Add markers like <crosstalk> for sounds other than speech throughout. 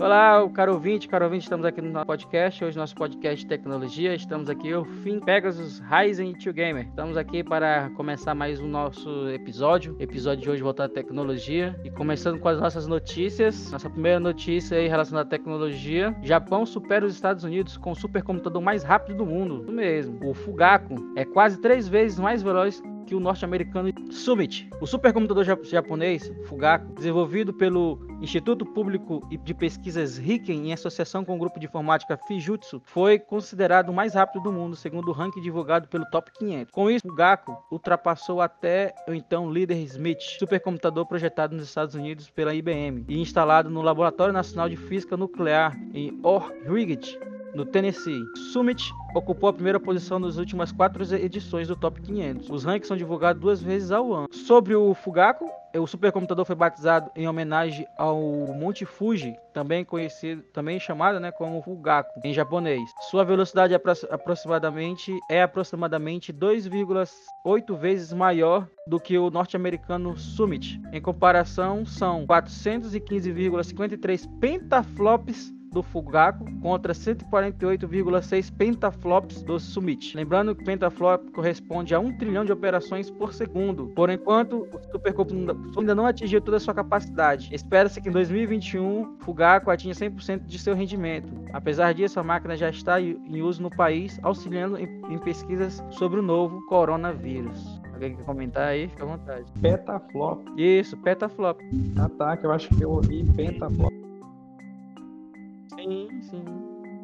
Olá, caro ouvinte, caro ouvinte, estamos aqui no nosso podcast, hoje nosso podcast de tecnologia, estamos aqui, o Fim Pegasus Ryzen 2 Gamer. Estamos aqui para começar mais um nosso episódio, episódio de hoje voltado à tecnologia, e começando com as nossas notícias, nossa primeira notícia aí relacionada à tecnologia, Japão supera os Estados Unidos com o supercomputador mais rápido do mundo, isso mesmo, o Fugaku, é quase três vezes mais veloz que o norte-americano Summit. O supercomputador japonês, Fugaku, desenvolvido pelo Instituto Público de Pesquisas Riken em associação com o grupo de informática Fujitsu, foi considerado o mais rápido do mundo, segundo o ranking divulgado pelo Top 500. Com isso, Fugaku ultrapassou até o então líder Smith, supercomputador projetado nos Estados Unidos pela IBM e instalado no Laboratório Nacional de Física Nuclear em Ohrid, no Tennessee. Summit ocupou a primeira posição nas últimas quatro edições do Top 500. Os rankings são divulgados duas vezes ao ano. Sobre o Fugaku, o supercomputador foi batizado em homenagem ao Monte Fuji, também conhecido, também chamado, né, como Fugaku em japonês. Sua velocidade é aproximadamente é aproximadamente 2,8 vezes maior do que o norte-americano Summit. Em comparação, são 415,53 pentaflops do Fugaku contra 148,6 pentaflops do Summit. Lembrando que pentaflop corresponde a 1 trilhão de operações por segundo. Por enquanto, o supercomputador ainda não atingiu toda a sua capacidade. Espera-se que em 2021 Fugaku atinja 100% de seu rendimento. Apesar disso, a máquina já está em uso no país, auxiliando em pesquisas sobre o novo coronavírus. Alguém quer comentar aí? Fica à vontade. Petaflop. Isso, petaflop. Ah tá, que eu acho que eu ouvi pentaflop. Sim.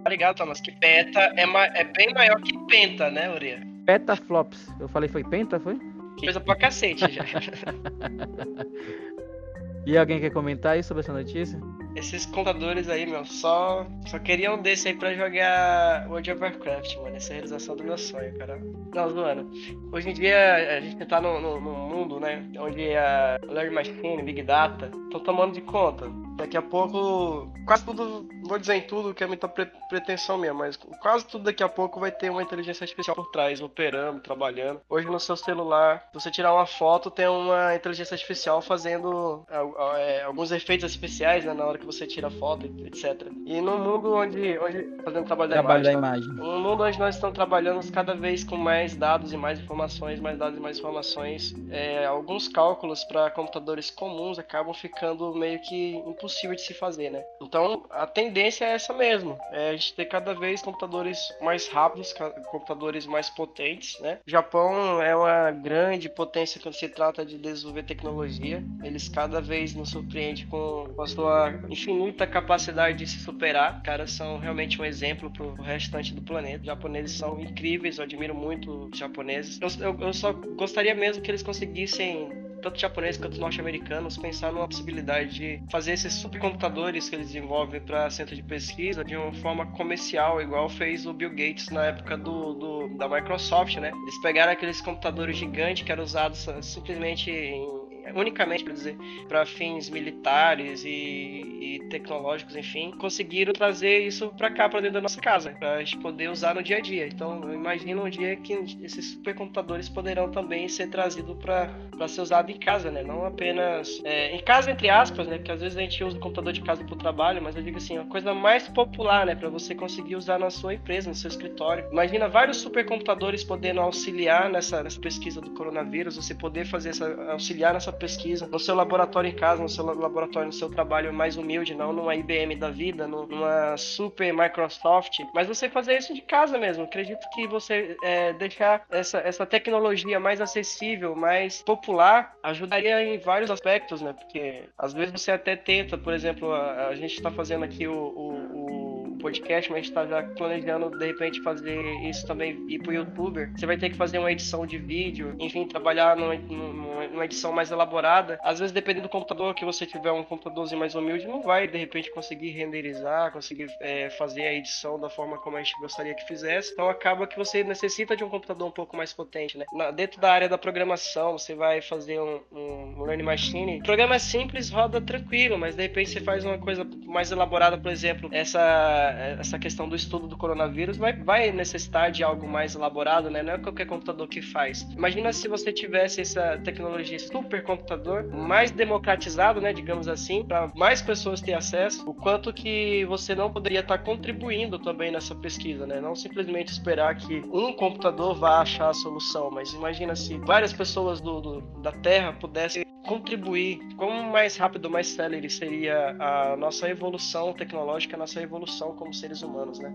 Tá ligado, Thomas? Que peta é, ma... é bem maior que penta, né, Uria? Petaflops. Eu falei foi penta, foi? Que coisa pra cacete já. <laughs> e alguém quer comentar aí sobre essa notícia? Esses contadores aí, meu, só, só queriam um desse aí pra jogar World of Warcraft, mano. Essa é a realização do meu sonho, cara. Não, zoando. Hoje em dia a gente tá num, mundo, né? Onde a Learning Machine, Big Data, estão tomando de conta. Daqui a pouco, quase tudo, vou dizer em tudo que é muita pre pretensão mesmo, mas quase tudo daqui a pouco vai ter uma inteligência artificial por trás, operando, trabalhando. Hoje no seu celular, você tirar uma foto, tem uma inteligência artificial fazendo é, alguns efeitos especiais né, na hora que você tira foto, etc. E no mundo onde, onde fazendo trabalho da trabalho imagem, da imagem. Um mundo onde nós estamos trabalhando cada vez com mais dados e mais informações, mais dados e mais informações, é, alguns cálculos para computadores comuns acabam ficando meio que impossível de se fazer, né? Então a tendência é essa mesmo, é a gente ter cada vez computadores mais rápidos, computadores mais potentes, né? O Japão é uma grande potência quando se trata de desenvolver tecnologia. Eles cada vez nos surpreendem com a sua infinita capacidade de se superar. Caras são realmente um exemplo pro restante do planeta. Os japoneses são incríveis, eu admiro muito os japoneses. Eu, eu, eu só gostaria mesmo que eles conseguissem tanto japoneses quanto norte-americanos, pensar numa possibilidade de fazer esses supercomputadores que eles desenvolvem para centro de pesquisa de uma forma comercial, igual fez o Bill Gates na época do, do da Microsoft, né? Eles pegaram aqueles computadores gigantes que eram usados simplesmente em unicamente, para dizer, para fins militares e, e, tecnológicos, enfim, conseguiram trazer isso para cá, para dentro da nossa casa, para a gente poder usar no dia a dia. Então, eu imagino um dia que esses supercomputadores poderão também ser trazidos para ser usado em casa, né? Não apenas é, em casa entre aspas, né? Porque às vezes a gente usa o computador de casa para o trabalho, mas eu digo assim, a coisa mais popular, né? Para você conseguir usar na sua empresa, no seu escritório. Imagina vários supercomputadores podendo auxiliar nessa, nessa pesquisa do coronavírus, você poder fazer essa auxiliar nessa pesquisa, no seu laboratório em casa, no seu laboratório, no seu trabalho mais humilde, não numa IBM da vida, numa super Microsoft, mas você fazer isso de casa mesmo. Acredito que você é, deixar essa, essa tecnologia mais acessível, mais popular, ajudaria em vários aspectos, né? Porque às vezes você até tenta, por exemplo, a, a gente está fazendo aqui o, o, o podcast, mas a gente tá já planejando de repente fazer isso também ir pro youtuber. Você vai ter que fazer uma edição de vídeo, enfim, trabalhar numa, numa edição mais elaborada. Às vezes, dependendo do computador que você tiver, um computadorzinho mais humilde, não vai de repente conseguir renderizar, conseguir é, fazer a edição da forma como a gente gostaria que fizesse. Então acaba que você necessita de um computador um pouco mais potente, né? Na, dentro da área da programação, você vai fazer um, um, um learning machine. O programa é simples, roda tranquilo, mas de repente você faz uma coisa mais elaborada, por exemplo, essa essa questão do estudo do coronavírus vai, vai necessitar de algo mais elaborado, né? Não é qualquer computador que faz. Imagina se você tivesse essa tecnologia supercomputador mais democratizado, né, digamos assim, para mais pessoas ter acesso, o quanto que você não poderia estar contribuindo também nessa pesquisa, né? Não simplesmente esperar que um computador vá achar a solução, mas imagina se várias pessoas do, do da Terra pudessem contribuir, como mais rápido, mais célere seria a nossa evolução tecnológica, a nossa evolução como seres humanos, né?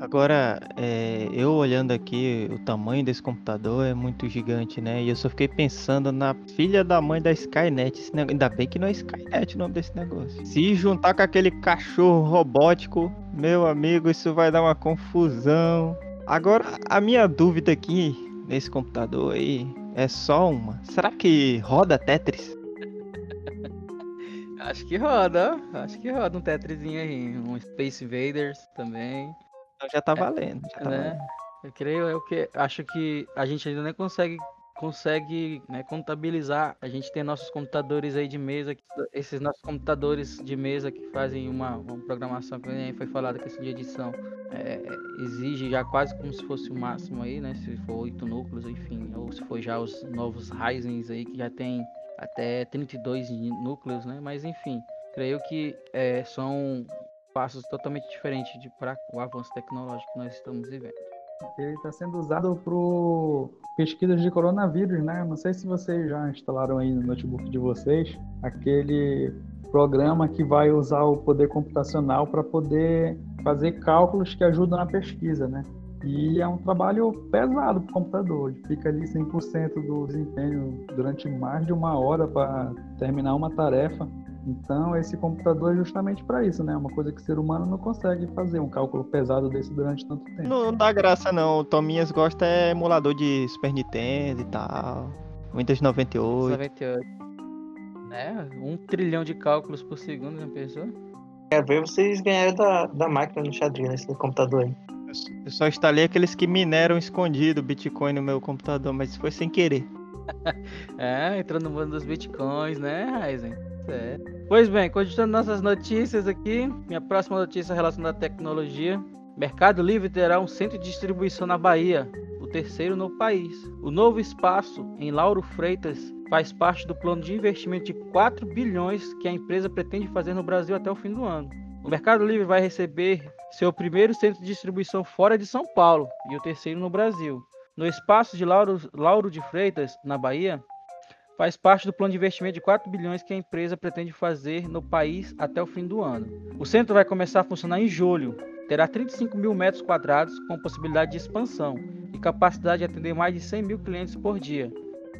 Agora, é, eu olhando aqui, o tamanho desse computador é muito gigante, né? E eu só fiquei pensando na filha da mãe da Skynet. Ainda bem que não é Skynet o nome desse negócio. Se juntar com aquele cachorro robótico, meu amigo, isso vai dar uma confusão. Agora, a minha dúvida aqui nesse computador aí é só uma. Será que roda Tetris? <laughs> Acho que roda, acho que roda um Tetrisinho aí, um Space Invaders também. Então já tá valendo. Já tá né? valendo. Eu creio, eu que acho que a gente ainda nem consegue consegue né, contabilizar. A gente tem nossos computadores aí de mesa, esses nossos computadores de mesa que fazem uma, uma programação que nem foi falado questão de edição, é, exige já quase como se fosse o máximo aí, né? Se for oito núcleos, enfim, ou se for já os novos Ryzen aí que já tem até 32 ní- núcleos, né? Mas enfim, creio que é, são passos totalmente diferentes para o avanço tecnológico que nós estamos vivendo. Ele está sendo usado para pesquisas de coronavírus, né? Não sei se vocês já instalaram aí no notebook de vocês aquele programa que vai usar o poder computacional para poder fazer cálculos que ajudam na pesquisa, né? E é um trabalho pesado para o computador. Ele fica ali 100% do desempenho durante mais de uma hora para terminar uma tarefa. Então, esse computador é justamente para isso, né? Uma coisa que o ser humano não consegue fazer, um cálculo pesado desse durante tanto tempo. Não dá graça não. O Tominhas gosta é emulador de Super Nintendo e tal. Windows 98. 98. Né? Um trilhão de cálculos por segundo, já pensou? É, ver vocês ganharam da, da máquina no xadrez nesse computador aí. Eu só instalei aqueles que mineram escondido Bitcoin no meu computador, mas foi sem querer. <laughs> É, entrando no mundo dos bitcoins, né, Ryzen? Pois bem, continuando nossas notícias aqui, minha próxima notícia relacionada à tecnologia. Mercado Livre terá um centro de distribuição na Bahia, o terceiro no país. O novo espaço em Lauro Freitas faz parte do plano de investimento de 4 bilhões que a empresa pretende fazer no Brasil até o fim do ano. O Mercado Livre vai receber seu primeiro centro de distribuição fora de São Paulo e o terceiro no Brasil. No espaço de Lauro, Lauro de Freitas, na Bahia, faz parte do plano de investimento de 4 bilhões que a empresa pretende fazer no país até o fim do ano. O centro vai começar a funcionar em julho. Terá 35 mil metros quadrados com possibilidade de expansão e capacidade de atender mais de 100 mil clientes por dia.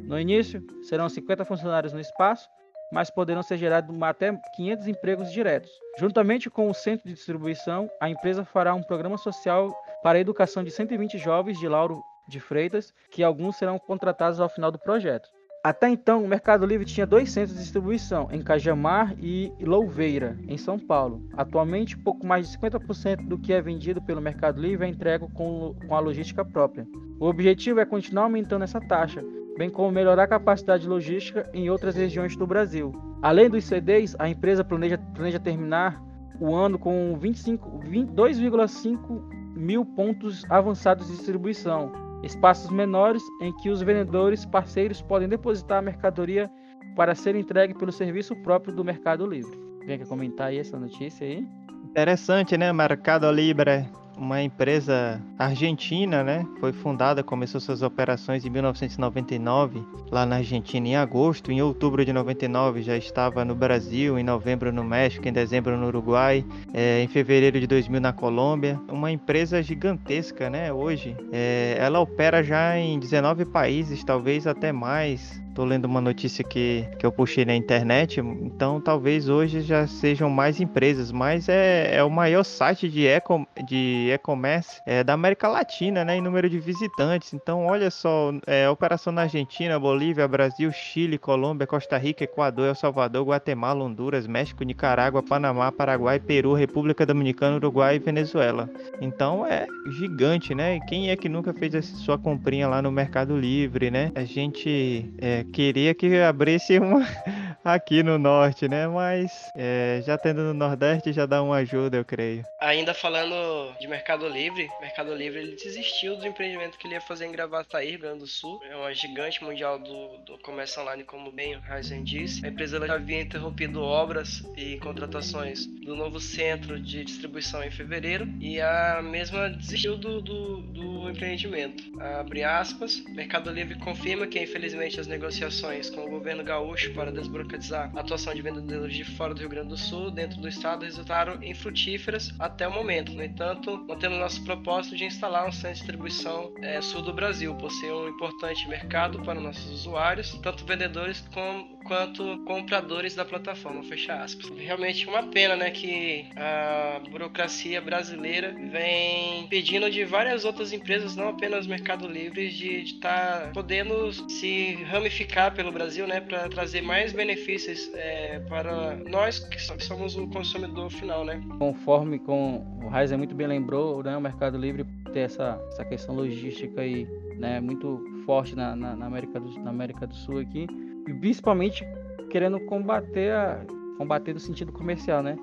No início, serão 50 funcionários no espaço, mas poderão ser gerados até 500 empregos diretos. Juntamente com o centro de distribuição, a empresa fará um programa social para a educação de 120 jovens de Lauro de Freitas, que alguns serão contratados ao final do projeto. Até então, o Mercado Livre tinha dois centros de distribuição, em Cajamar e Louveira, em São Paulo. Atualmente, pouco mais de 50% do que é vendido pelo Mercado Livre é entregue com, a logística própria. O objetivo é continuar aumentando essa taxa, bem como melhorar a capacidade logística em outras regiões do Brasil. Além dos CDs, a empresa planeja, planeja terminar o ano com 25 20 2,5 mil pontos avançados de distribuição, espaços menores em que os vendedores parceiros podem depositar a mercadoria para ser entregue pelo serviço próprio do Mercado Livre. Vem comentar aí essa notícia aí? Interessante, né? Mercado Libre, uma empresa argentina, né? Foi fundada, começou suas operações em 1999, lá na Argentina em agosto. Em outubro de 99 já estava no Brasil, em novembro no México, em dezembro no Uruguai, é, em fevereiro de 2000 na Colômbia. Uma empresa gigantesca, né? Hoje, é, ela opera já em 19 países, talvez até mais. Tô lendo uma notícia que, que eu puxei na internet, então talvez hoje já sejam mais empresas, mas é, é o maior site de e-com- de e-commerce é, da América Latina, né, em número de visitantes. Então, olha só, é, operação na Argentina, Bolívia, Brasil, Chile, Colômbia, Costa Rica, Equador, El Salvador, Guatemala, Honduras, México, Nicarágua, Panamá, Paraguai, Peru, República Dominicana, Uruguai e Venezuela. Então é gigante, né? E quem é que nunca fez sua comprinha lá no Mercado Livre, né? A gente é, queria que abrisse uma, <laughs> aqui no norte, né? Mas é, já tendo no Nordeste já dá uma ajuda, eu creio. Ainda falando de Mercado Livre, Mercado Livre ele desistiu do empreendimento que ele ia fazer em Gravataí, Rio Grande do Sul. É uma gigante mundial do, do comércio online, como bem o Ryzen disse. A empresa já havia interrompido obras e contratações do novo centro de distribuição em fevereiro e a mesma desistiu do, do, do empreendimento. Abre aspas, Mercado Livre confirma que infelizmente as negociações com o governo gaúcho para desburocratizar a atuação de vendedores de fora do Rio Grande do Sul dentro do estado resultaram infrutíferas até o momento. No entanto, mantemos nosso propósito de instalar um centro de distribuição é, sul do Brasil, por ser um importante mercado para nossos usuários, tanto vendedores como, quanto compradores da plataforma. Fecha aspas. Realmente uma pena, né, que a burocracia brasileira vem pedindo de várias outras empresas, não apenas Mercado Livre, de estar tá podendo se ramificar pelo Brasil, né, para trazer mais benefícios é, para nós que somos o consumidor final, né. Conforme com o Raiz muito bem lembrou, né, o Mercado Livre ter essa, essa questão logística aí, né, muito forte na, na, na América do, na América do Sul aqui, e principalmente querendo combater a, combater no sentido comercial, né?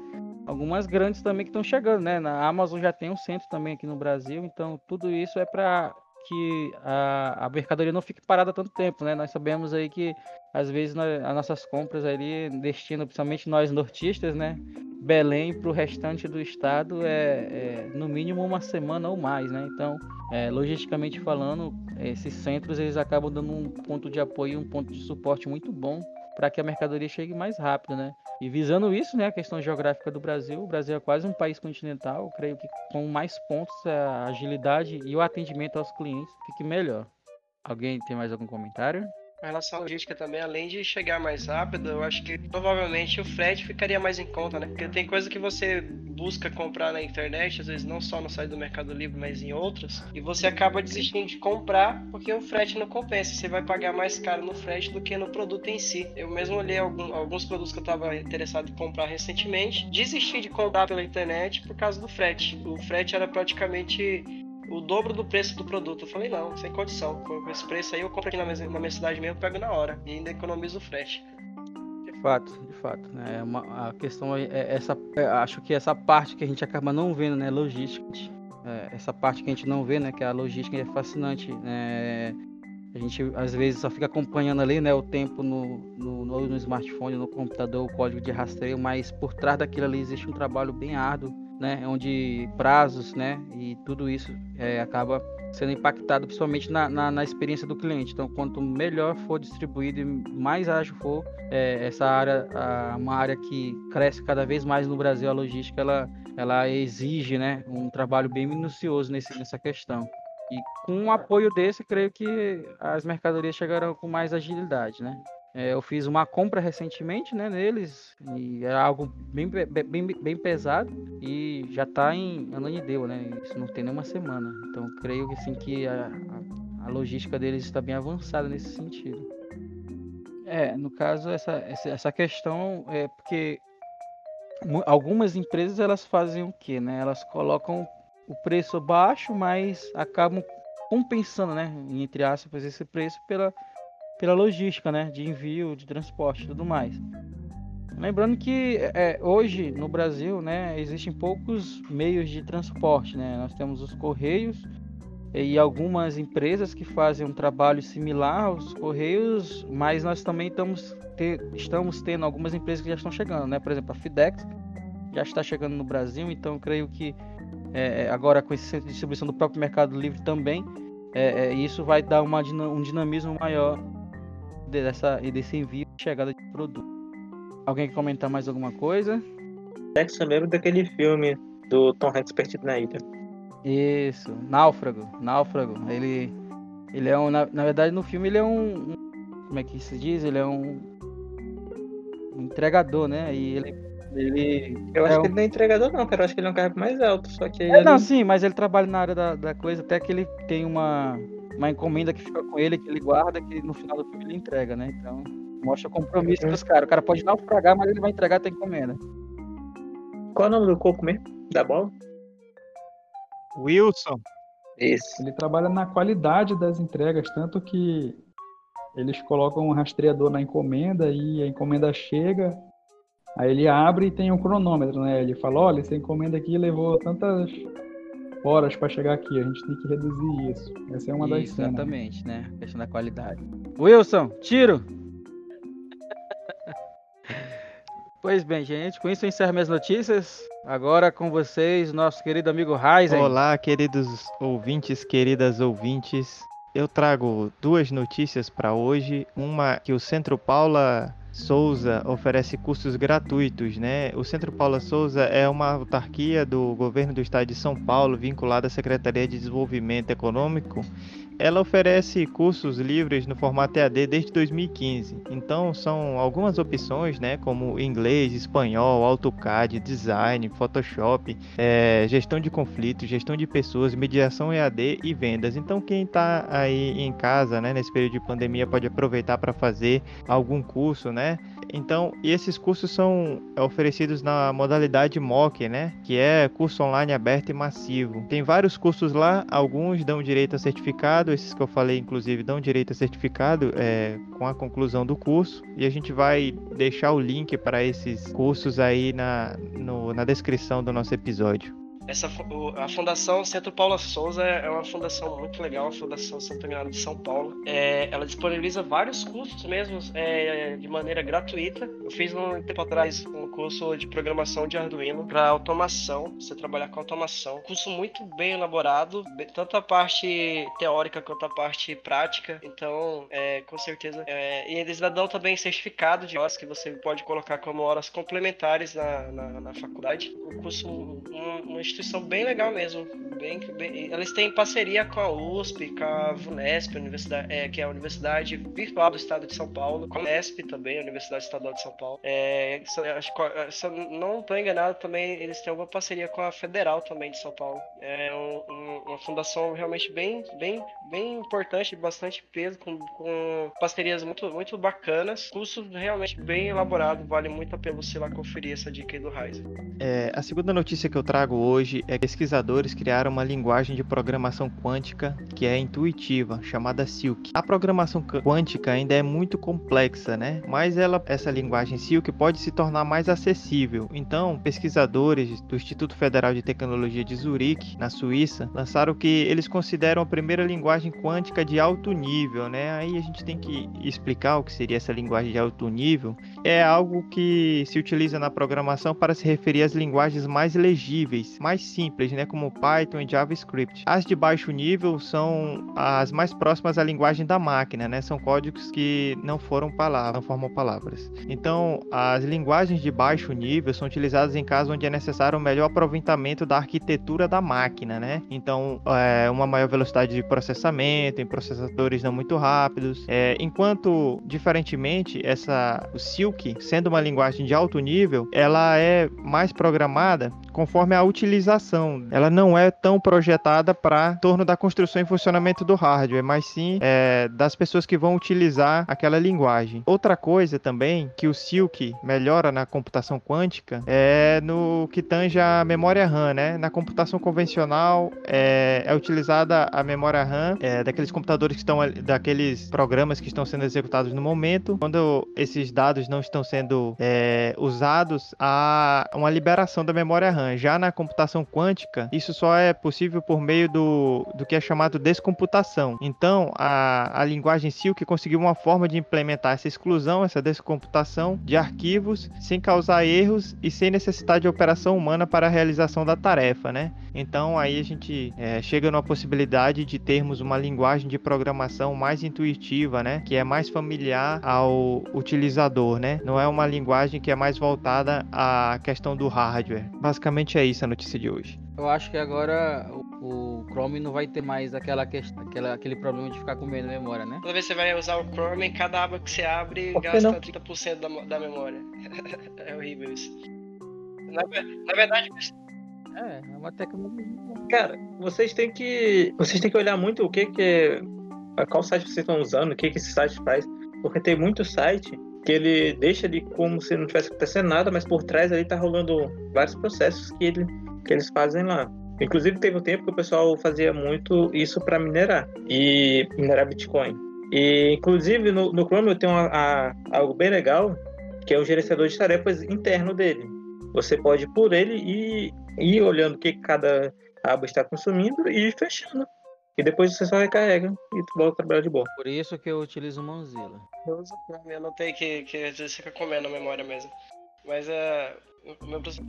Algumas grandes também que estão chegando, né? Na Amazon já tem um centro também aqui no Brasil, então tudo isso é para que a, a mercadoria não fique parada tanto tempo, né? Nós sabemos aí que às vezes nós, as nossas compras ali destinam, principalmente nós nortistas, né? Belém para o restante do estado é, é, no mínimo uma semana ou mais, né? Então, é, logisticamente falando, esses centros eles acabam dando um ponto de apoio, um ponto de suporte muito bom para que a mercadoria chegue mais rápido, né? E visando isso, né, a questão geográfica do Brasil, o Brasil é quase um país continental, creio que com mais pontos a agilidade e o atendimento aos clientes fique melhor. Alguém tem mais algum comentário? Com relação à logística também, além de chegar mais rápido, eu acho que provavelmente o frete ficaria mais em conta, né? Porque tem coisa que você busca comprar na internet, às vezes não só no site do Mercado Livre, mas em outras, e você acaba desistindo de comprar porque o frete não compensa. Você vai pagar mais caro no frete do que no produto em si. Eu mesmo olhei algum, alguns produtos que eu estava interessado em comprar recentemente, desisti de comprar pela internet por causa do frete. O frete era praticamente o dobro do preço do produto. Eu falei, não, sem condição. Com esse preço aí eu compro aqui na minha, na minha cidade mesmo, pego na hora. E ainda economizo o frete. De fato, de fato. Né? Uma, a questão é, é essa. É, acho que essa parte que a gente acaba não vendo, né? Logística. É, essa parte que a gente não vê, né? Que a logística é fascinante. Né? A gente às vezes só fica acompanhando ali, né, o tempo no, no, no, smartphone, no computador, o código de rastreio, mas por trás daquilo ali existe um trabalho bem árduo né, onde prazos, né, e tudo isso é, acaba sendo impactado principalmente na, na, na, experiência do cliente. Então, quanto melhor for distribuído e mais ágil for é, essa área, a, uma área que cresce cada vez mais no Brasil, a logística ela, ela exige, né, um trabalho bem minucioso nesse, nessa questão. E com um apoio desse, creio que as mercadorias chegarão com mais agilidade, né? É, eu fiz uma compra recentemente, né, neles, e é algo bem, bem, bem pesado e já está em Ananindeua, né? Isso não tem nenhuma semana. Então creio que assim que a, a, logística deles está bem avançada nesse sentido. É, no caso essa, essa questão é porque algumas empresas elas fazem o que, né? Elas colocam o preço baixo, mas acabam compensando, né, entre aspas, esse preço pela pela logística, né, de envio, de transporte e tudo mais. Lembrando que é, hoje no Brasil, né, existem poucos meios de transporte, né? Nós temos os correios e algumas empresas que fazem um trabalho similar aos correios, mas nós também estamos, ter, estamos tendo algumas empresas que já estão chegando, né? Por exemplo, a Fidex já está chegando no Brasil, então creio que é, agora com esse centro de distribuição do próprio Mercado Livre também, é, é isso vai dar uma, um dinamismo maior dessa, e desse envio e chegada de produto. Alguém quer comentar mais alguma coisa? Jackson lembra daquele filme do Tom Hanks perdido na ilha. Isso, Náufrago. Náufrago. Ele, ele é um. Na, na verdade, no filme ele é um, um, Como é que se diz? Ele é um. um entregador, né? E ele. ele eu acho é que ele não é entregador, não, cara. Eu acho que ele é um cargo mais alto. Só que. É, ele... não, sim, mas ele trabalha na área da, da coisa, até que ele tem uma uma encomenda que fica com ele, que ele guarda, que no final do filme ele entrega, né? Então, mostra o compromisso uhum. dos caras. O cara pode naufragar, mas ele vai entregar a encomenda. Qual é o nome do coco mesmo? Da bola? Wilson. Isso. Ele trabalha na qualidade das entregas, tanto que eles colocam um rastreador na encomenda e a encomenda chega, aí ele abre e tem um cronômetro, né? Ele fala, olha, essa encomenda aqui levou tantas horas para chegar aqui, a gente tem que reduzir isso. Essa é uma das cenas. Exatamente, né? A questão da qualidade. Wilson, tiro! <laughs> Pois bem, gente, com isso eu encerro minhas notícias. Agora com vocês, nosso querido amigo Ryzen. Olá, queridos ouvintes, queridas ouvintes. Eu trago duas notícias para hoje. Uma que o Centro Paula Souza oferece cursos gratuitos, né? O Centro Paula Souza é uma autarquia do governo do estado de São Paulo, vinculada à Secretaria de Desenvolvimento Econômico ela oferece cursos livres no formato EAD desde 2015. Então são algumas opções, né, como inglês, espanhol, AutoCAD, design, Photoshop, é, gestão de conflitos, gestão de pessoas, mediação EAD e vendas. Então quem está aí em casa, né, nesse período de pandemia pode aproveitar para fazer algum curso, né? Então, esses cursos são oferecidos na modalidade MOOC, né? Que é curso online aberto e massivo. Tem vários cursos lá, alguns dão direito a certificado, esses que eu falei, inclusive, dão direito a certificado é, com a conclusão do curso. E a gente vai deixar o link para esses cursos aí na, no, na descrição do nosso episódio. Essa, a Fundação Centro Paula Souza é uma fundação muito legal, a Fundação Santo Agostinho de São Paulo. É, ela disponibiliza vários cursos mesmo é, de maneira gratuita. Eu fiz um tempo atrás um curso de programação de Arduino para automação, você trabalhar com automação. Curso muito bem elaborado, tanto a parte teórica quanto a parte prática. Então, é, com certeza. É, e eles dão também certificado de horas que você pode colocar como horas complementares na, na, na faculdade. O curso, um, um instituição bem legal mesmo. Bem, bem, eles têm parceria com a USP, com a VUNESP, Universidade, é, que é a Universidade Virtual do Estado de São Paulo, com a UNESP também, a Universidade Estadual de São Paulo. É, se, eu não estou enganado, também eles têm alguma parceria com a Federal também de São Paulo. É um, um, uma fundação realmente bem, bem, bem importante, bastante peso, com, com parcerias muito, muito bacanas, curso realmente bem elaborado, vale muito a pena você lá conferir essa dica aí do Ryzen. É, a segunda notícia que eu trago hoje hoje é que pesquisadores criaram uma linguagem de programação quântica que é intuitiva, chamada Silk. A programação quântica ainda é muito complexa, né? Mas ela, essa linguagem Silk pode se tornar mais acessível. Então, pesquisadores do Instituto Federal de Tecnologia de Zurique, na Suíça, lançaram o que eles consideram a primeira linguagem quântica de alto nível, né? Aí a gente tem que explicar o que seria essa linguagem de alto nível. É algo que se utiliza na programação para se referir às linguagens mais legíveis, mais simples, né, como Python e JavaScript. As de baixo nível são as mais próximas à linguagem da máquina, né? São códigos que não foram palavras, não formam palavras. Então, as linguagens de baixo nível são utilizadas em casos onde é necessário um melhor aproveitamento da arquitetura da máquina, né? Então, é, uma maior velocidade de processamento, em processadores não muito rápidos. É, enquanto, diferentemente, essa o Sendo uma linguagem de alto nível, ela é mais programada conforme a utilização. Ela não é tão projetada para torno da construção e funcionamento do hardware, mas sim é, das pessoas que vão utilizar aquela linguagem. Outra coisa também que o Silk melhora na computação quântica é no que tange a memória RAM, né? Na computação convencional é, é utilizada a memória RAM é, daqueles computadores que estão daqueles programas que estão sendo executados no momento. Quando esses dados não estão sendo é, usados, há uma liberação da memória RAM já na computação quântica, isso só é possível por meio do, do que é chamado descomputação. Então, a, a linguagem Silk conseguiu uma forma de implementar essa exclusão, essa descomputação de arquivos, sem causar erros e sem necessidade de operação humana para a realização da tarefa, né? Então, aí a gente é, chega numa possibilidade de termos uma linguagem de programação mais intuitiva, né? Que é mais familiar ao utilizador, né? Não é uma linguagem que é mais voltada à questão do hardware. Basicamente, basicamente é isso a notícia de hoje. Eu acho que agora o, Chrome não vai ter mais aquela questão, aquela, aquele problema de ficar comendo memória, né? Toda vez que você vai usar o Chrome, cada aba que você abre gasta não? 30% da, da memória. <laughs> é horrível isso. Na, na verdade, é, é uma tecnologia. Cara, vocês têm que. Vocês têm que olhar muito o que que. Qual site vocês estão usando, o que, que esse site faz. Porque tem muito site que ele deixa de como se não tivesse acontecendo nada, mas por trás ali tá rolando vários processos que, ele, que eles fazem lá. Inclusive teve um tempo que o pessoal fazia muito isso para minerar e minerar Bitcoin. E, inclusive, no, no Chrome eu tenho a, algo bem legal, que é o gerenciador de tarefas interno dele. Você pode, por ele, ir, ir olhando o que cada aba está consumindo e ir fechando. E depois você só recarrega e tu volta a trabalhar de boa. Por isso que eu utilizo o Mozilla. Eu uso eu notei que, que às vezes fica comendo a memória mesmo. Mas é. O meu professor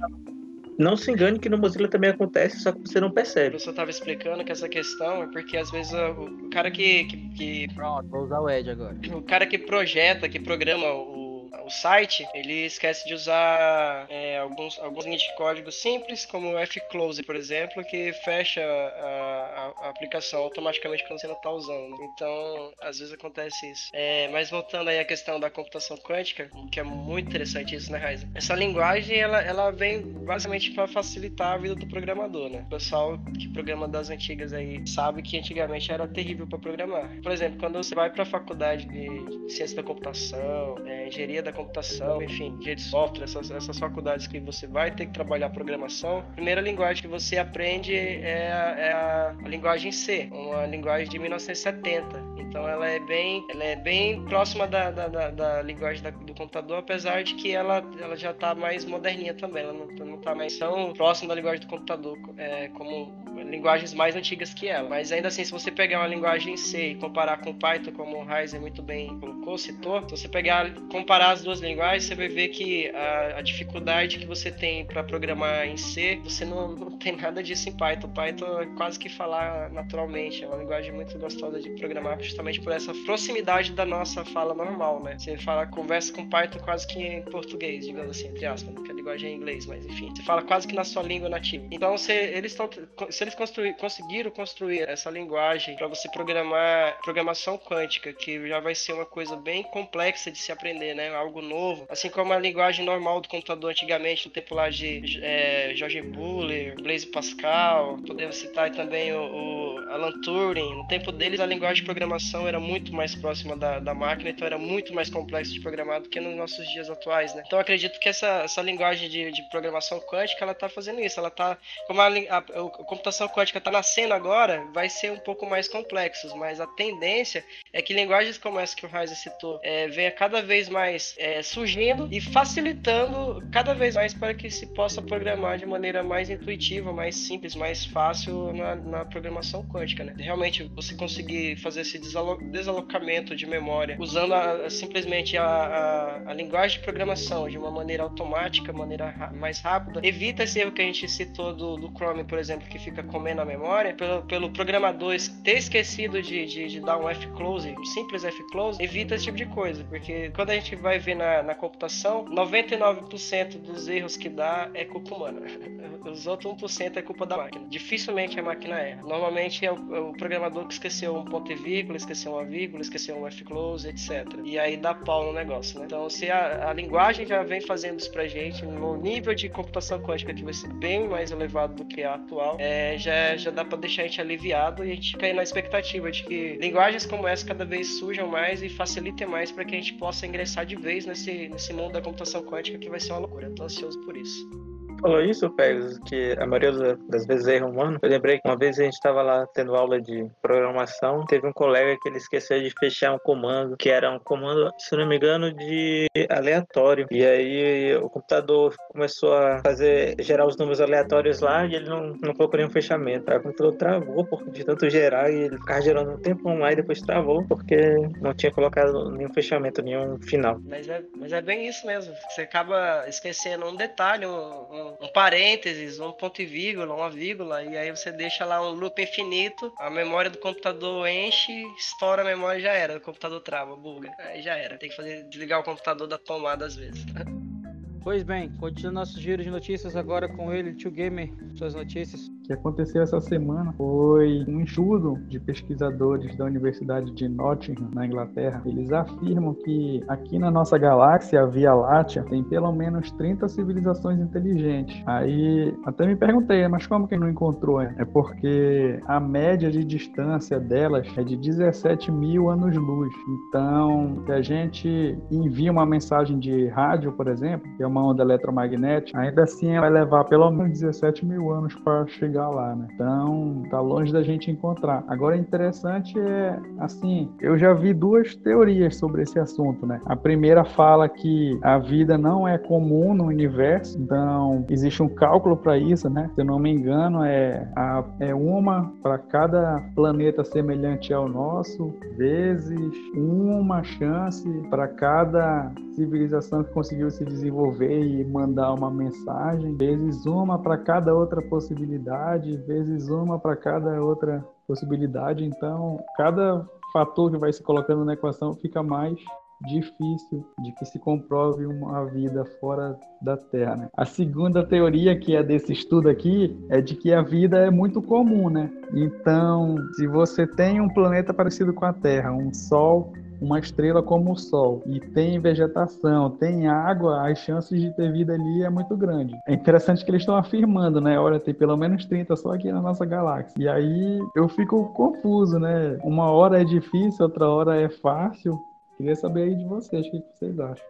Não se engane que no Mozilla também acontece, só que você não percebe. professor tava explicando que essa questão é porque às vezes o o cara que, que, que Pronto, vou usar o Edge agora. o cara que projeta, que programa o, o site, ele esquece de usar é, alguns, alguns linhas de código simples, como o fclose, por exemplo, que fecha a, a- a aplicação automaticamente quando você não está usando. Então, às vezes acontece isso. É, mas voltando aí à questão da computação quântica, que é muito interessante isso, né, Raiza? Essa linguagem, ela, ela vem basicamente para facilitar a vida do programador, né? O pessoal que programa das antigas aí sabe que antigamente era terrível para programar. Por exemplo, quando você vai para a faculdade de ciência da computação, é, engenharia da computação, enfim, engenharia de software, essas, essas faculdades que você vai ter que trabalhar programação, a primeira linguagem que você aprende é a, é a- a linguagem C, uma linguagem de 1970. Então ela é bem, ela é bem próxima da, da, da- da linguagem da- do computador, apesar de que ela, ela já está mais moderninha também. Ela não, está mais tão próxima da linguagem do computador é, como linguagens mais antigas que ela. Mas ainda assim, se você pegar uma linguagem C e comparar com Python, como o Ryzen muito bem colocou, citou, se você pegar, comparar as duas linguagens, você vai ver que a, a dificuldade que você tem para programar em C, você não, não tem nada disso em Python. Python é quase que falar naturalmente, é uma linguagem muito gostosa de programar, justamente por essa proximidade da nossa fala normal, né? Você fala, conversa com Python quase que em português, digamos assim, entre aspas, porque a linguagem é em inglês, mas enfim, você fala quase que na sua língua nativa. Então, se eles estão, eles construir, conseguiram construir essa linguagem para você programar programação quântica, que já vai ser uma coisa bem complexa de se aprender, né? Algo novo, assim como a linguagem normal do computador antigamente, no tempo lá de é, Jorge Buller, Blaise Pascal, podemos citar também o, o Alan Turing. No tempo deles, a linguagem de programação era muito mais próxima da, da máquina, então era muito mais complexo de programar do que nos nossos dias atuais, né? Então, acredito que essa, essa linguagem de, de programação quântica, ela tá fazendo isso, ela tá como a, a- a computação quântica está nascendo agora, vai ser um pouco mais complexos, mas a tendência é que linguagens como essa que o Ryzen citou é, venha cada vez mais é, surgindo e facilitando cada vez mais para que se possa programar de maneira mais intuitiva, mais simples, mais fácil na, na programação quântica, né? Realmente você conseguir fazer esse desalo- desalocamento de memória usando a- simplesmente a, a- a linguagem de programação de uma maneira automática, maneira ra- mais rápida, evita esse erro que a gente citou do, do Chrome, por exemplo, que fica comendo a memória, pelo, pelo programador ter esquecido de, de, de dar um F-close, um simples F-close, evita esse tipo de coisa, porque quando a gente vai ver na, na computação, 99% dos erros que dá é culpa humana. <laughs> Os outros 1% é culpa da máquina. Dificilmente a máquina erra. Normalmente é o, é o programador que esqueceu um ponto e vírgula, esqueceu uma vírgula, esqueceu um F-close, etc. E aí dá pau no negócio, né? Então, se a, a linguagem já vem fazendo isso pra gente, no nível de computação quântica que vai ser bem mais elevado do que a atual, é, já, já dá pra deixar a gente aliviado e a gente fica aí na expectativa de que linguagens como essa cada vez surjam mais e facilitem mais para que a gente possa ingressar de vez nesse, nesse mundo da computação quântica que vai ser uma loucura. Eu tô ansioso por isso. Falou isso, Pegasus, que a maioria da- das vezes é erro humano. Eu lembrei que uma vez a gente estava lá tendo aula de programação, teve um colega que ele esqueceu de fechar um comando, que era um comando, se não me engano, de aleatório. E aí o computador começou a fazer, gerar os números aleatórios lá e ele não, não colocou nenhum fechamento. Aí o computador travou por, de tanto gerar e ele ficava gerando um tempão lá e depois travou porque não tinha colocado nenhum fechamento, nenhum final. Mas é, mas é bem isso mesmo. Você acaba esquecendo um detalhe, um, um- um parênteses, um ponto e vírgula, uma vírgula, e aí você deixa lá um loop infinito, a memória do computador enche, estoura a memória e já era. O computador trava, buga. Aí já era. Tem que fazer desligar o computador da tomada às vezes. Pois bem, continuando nosso giro de notícias agora com ele, Tio Gamer, suas notícias. Que aconteceu essa semana foi um estudo de pesquisadores da Universidade de Nottingham, na Inglaterra. Eles afirmam que aqui na nossa galáxia, a Via Láctea, tem pelo menos 30 civilizações inteligentes. Aí até me perguntei, mas como que não encontrou? É porque a média de distância delas é de 17 mil anos-luz. Então, se a gente envia uma mensagem de rádio, por exemplo, que é uma onda eletromagnética, ainda assim ela vai levar pelo menos 17 mil anos para chegar lá, né? Então, tá longe da gente encontrar. Agora, interessante é, assim, eu já vi duas teorias sobre esse assunto, né? A primeira fala que a vida não é comum no universo, então existe um cálculo para isso, né? Se eu não me engano, é, a, é uma para cada planeta semelhante ao nosso, vezes uma chance para cada civilização que conseguiu se desenvolver e mandar uma mensagem, vezes uma para cada outra possibilidade, vezes uma para cada outra possibilidade. Então, cada fator que vai se colocando na equação fica mais difícil de que se comprove uma vida fora da Terra. Né? A segunda teoria que é desse estudo aqui é de que a vida é muito comum, né? Então, se você tem um planeta parecido com a Terra, um Sol uma estrela como o Sol e tem vegetação, tem água, as chances de ter vida ali é muito grande. É interessante que eles estão afirmando, né? Olha, tem pelo menos 30 só aqui na nossa galáxia. E aí eu fico confuso, né? Uma hora é difícil, outra hora é fácil. Queria saber aí de vocês, o que vocês acham?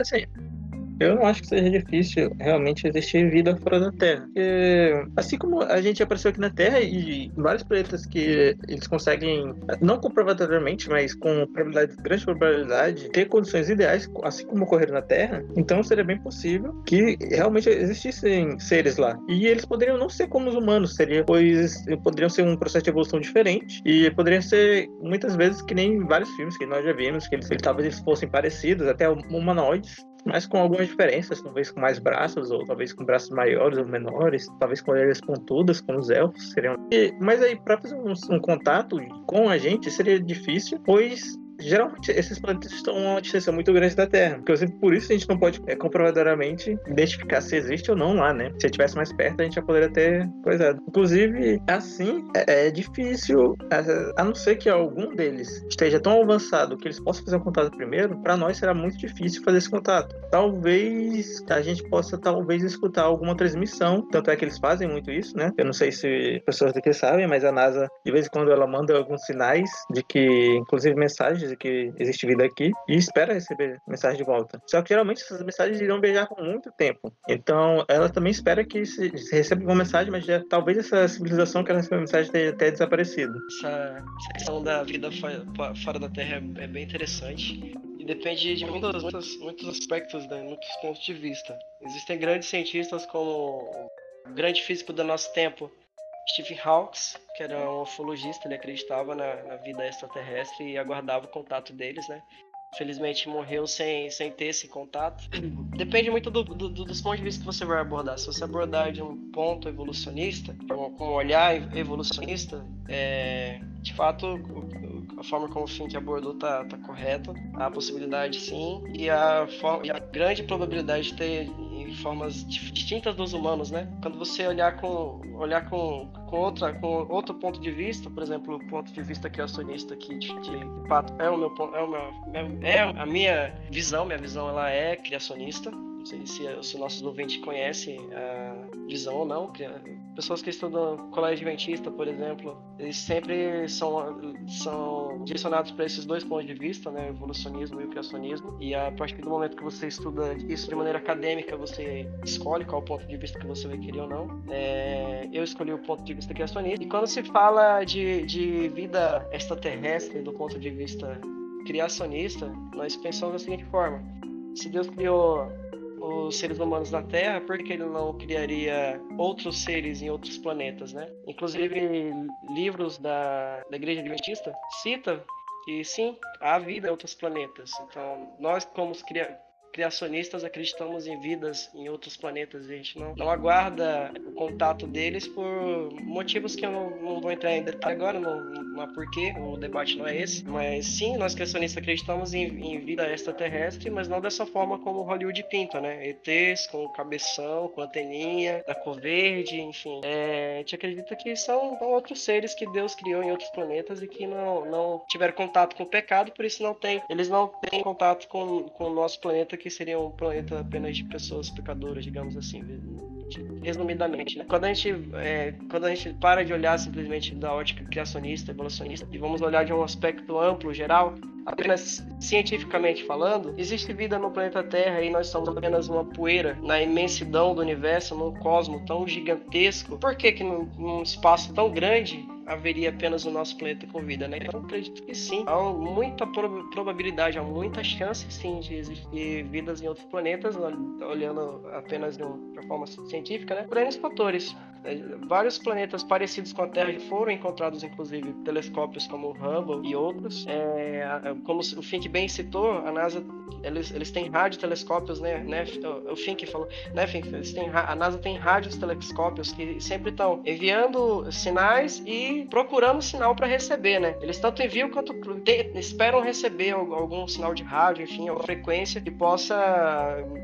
Assim, eu não acho que seja difícil realmente existir vida fora da Terra. Porque, assim como a gente apareceu aqui na Terra e vários planetas que eles conseguem, não comprovadamente, mas com probabilidade, grande probabilidade, ter condições ideais, assim como ocorreram na Terra, então seria bem possível que realmente existissem seres lá. E eles poderiam não ser como os humanos, seria, pois poderiam ser um processo de evolução diferente e poderiam ser muitas vezes que nem vários filmes que nós já vimos, que eles, talvez eles fossem parecidos, até humanoides, mas com algumas diferenças, talvez com mais braços, ou talvez com braços maiores ou menores, talvez com orelhas pontudas, como os elfos seriam. E, mas aí, para fazer um, um contato com a gente seria difícil, pois geralmente esses planetas estão a uma distância muito grande da Terra. Por isso a gente não pode é, comprovadoramente identificar se existe ou não lá, né? Se estivesse mais perto, a gente já poderia ter coisado. Inclusive, assim, é, é difícil, é, a não ser que algum deles esteja tão avançado que eles possam fazer um contato primeiro, para nós será muito difícil fazer esse contato. Talvez a gente possa, talvez, escutar alguma transmissão, tanto é que eles fazem muito isso, né? Eu não sei se pessoas daqui sabem, mas a NASA, de vez em quando, ela manda alguns sinais de que, inclusive mensagens de que existe vida aqui e espera receber mensagem de volta. Só que geralmente essas mensagens irão beijar por muito tempo. Então ela também espera que se, se receba uma mensagem, mas já, talvez essa civilização que ela recebeu a mensagem tenha até desaparecido. Essa, questão da vida fora da Terra é, é bem interessante e depende de muitos, muitos, muitos aspectos, né, muitos pontos de vista. Existem grandes cientistas como o grande físico do nosso tempo, Stephen Hawking, que era um ufologista, ele acreditava na, na, vida extraterrestre e aguardava o contato deles, né? Infelizmente morreu sem, sem ter esse contato. Depende muito do, do, dos pontos de vista que você vai abordar. Se você abordar de um ponto evolucionista, com um olhar evolucionista, é, de fato a forma como o Fink abordou tá, tá correta. Há a possibilidade sim, e a, e a grande probabilidade de ter formas distintas dos humanos, né? Quando você olhar com olhar com, com outra com outro ponto de vista, por exemplo, o ponto de vista criacionista que de, fato é o meu é o meu é a minha visão, minha visão ela é criacionista. Não sei se, se nossos ouvintes conhecem a visão ou não. Pessoas que estudam colégio adventista, por exemplo, eles sempre são, são direcionados para esses dois pontos de vista, né, o evolucionismo e o criacionismo. E a partir do momento que você estuda isso de maneira acadêmica, você escolhe qual ponto de vista que você vai querer ou não. É, eu escolhi o ponto de vista criacionista. E quando se fala de, de vida extraterrestre do ponto de vista criacionista, nós pensamos da seguinte forma: se Deus criou os seres humanos na Terra, por que ele não criaria outros seres em outros planetas, né? Inclusive, livros da, da Igreja Adventista cita que sim, há vida em outros planetas. Então, nós como cria criacionistas acreditamos em vidas em outros planetas. A gente não, não aguarda o contato deles por motivos que eu não, não vou entrar em detalhe agora, não, não há porquê, o debate não é esse. Mas sim, nós criacionistas acreditamos em, em vida extraterrestre, mas não dessa forma como Hollywood pinta, né? ETs com cabeção, com anteninha, da cor verde, enfim. É, a gente acredita que são outros seres que Deus criou em outros planetas e que não, não tiveram contato com o pecado, por isso não tem, eles não têm contato com, com o nosso planeta que seria um planeta apenas de pessoas pecadoras, digamos assim, resumidamente. Né? Quando, a gente, é, quando a gente para de olhar simplesmente da ótica criacionista, evolucionista, e vamos olhar de um aspecto amplo, geral, apenas cientificamente falando, existe vida no planeta Terra e nós somos apenas uma poeira na imensidão do universo, num cosmo tão gigantesco. Por que, que num, num espaço tão grande haveria apenas o nosso planeta com vida, né? Então acredito que sim. Há muita probabilidade, há muita chance sim de existir vidas em outros planetas, olhando apenas de uma forma científica, né? Por N fatores. Vários planetas parecidos com a Terra foram encontrados, inclusive, telescópios como o Hubble e outros. É, como o Fink bem citou, a NASA eles, eles têm radiotelescópios, né? né o Fink falou, né, Fink? Eles têm, a NASA tem radiotelescópios que sempre estão enviando sinais e procurando sinal para receber, né? Eles tanto enviam quanto te, esperam receber algum sinal de rádio, enfim, uma frequência que possa